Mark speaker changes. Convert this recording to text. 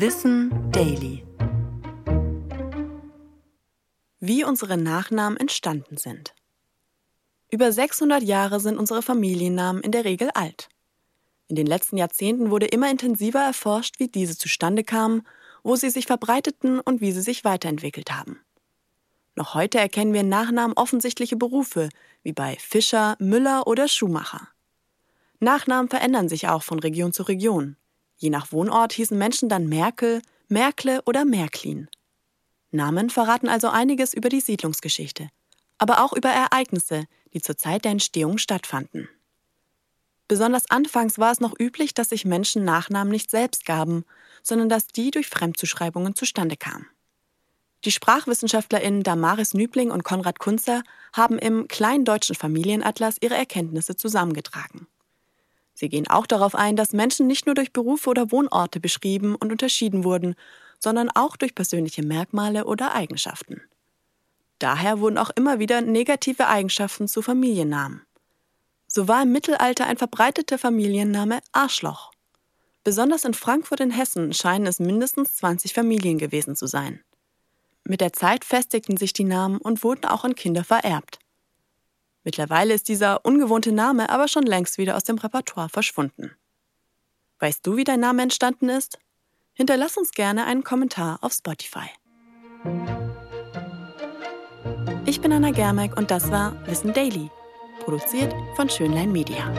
Speaker 1: Wissen Daily. Wie unsere Nachnamen entstanden sind. Über 600 Jahre sind unsere Familiennamen in der Regel alt. In den letzten Jahrzehnten wurde immer intensiver erforscht, wie diese zustande kamen, wo sie sich verbreiteten und wie sie sich weiterentwickelt haben. Noch heute erkennen wir Nachnamen offensichtliche Berufe, wie bei Fischer, Müller oder Schuhmacher. Nachnamen verändern sich auch von Region zu Region. Je nach Wohnort hießen Menschen dann Merkel, Merkle oder Märklin. Namen verraten also einiges über die Siedlungsgeschichte, aber auch über Ereignisse, die zur Zeit der Entstehung stattfanden. Besonders anfangs war es noch üblich, dass sich Menschen Nachnamen nicht selbst gaben, sondern dass die durch Fremdzuschreibungen zustande kamen. Die SprachwissenschaftlerInnen Damaris Nübling und Konrad Kunzer haben im Kleindeutschen Familienatlas ihre Erkenntnisse zusammengetragen. Sie gehen auch darauf ein, dass Menschen nicht nur durch Berufe oder Wohnorte beschrieben und unterschieden wurden, sondern auch durch persönliche Merkmale oder Eigenschaften. Daher wurden auch immer wieder negative Eigenschaften zu Familiennamen. So war im Mittelalter ein verbreiteter Familienname Arschloch. Besonders in Frankfurt in Hessen scheinen es mindestens 20 Familien gewesen zu sein. Mit der Zeit festigten sich die Namen und wurden auch an Kinder vererbt. Mittlerweile ist dieser ungewohnte Name aber schon längst wieder aus dem Repertoire verschwunden. Weißt du, wie dein Name entstanden ist? Hinterlass uns gerne einen Kommentar auf Spotify. Ich bin Anna Germeck und das war Wissen Daily, produziert von Schönlein Media.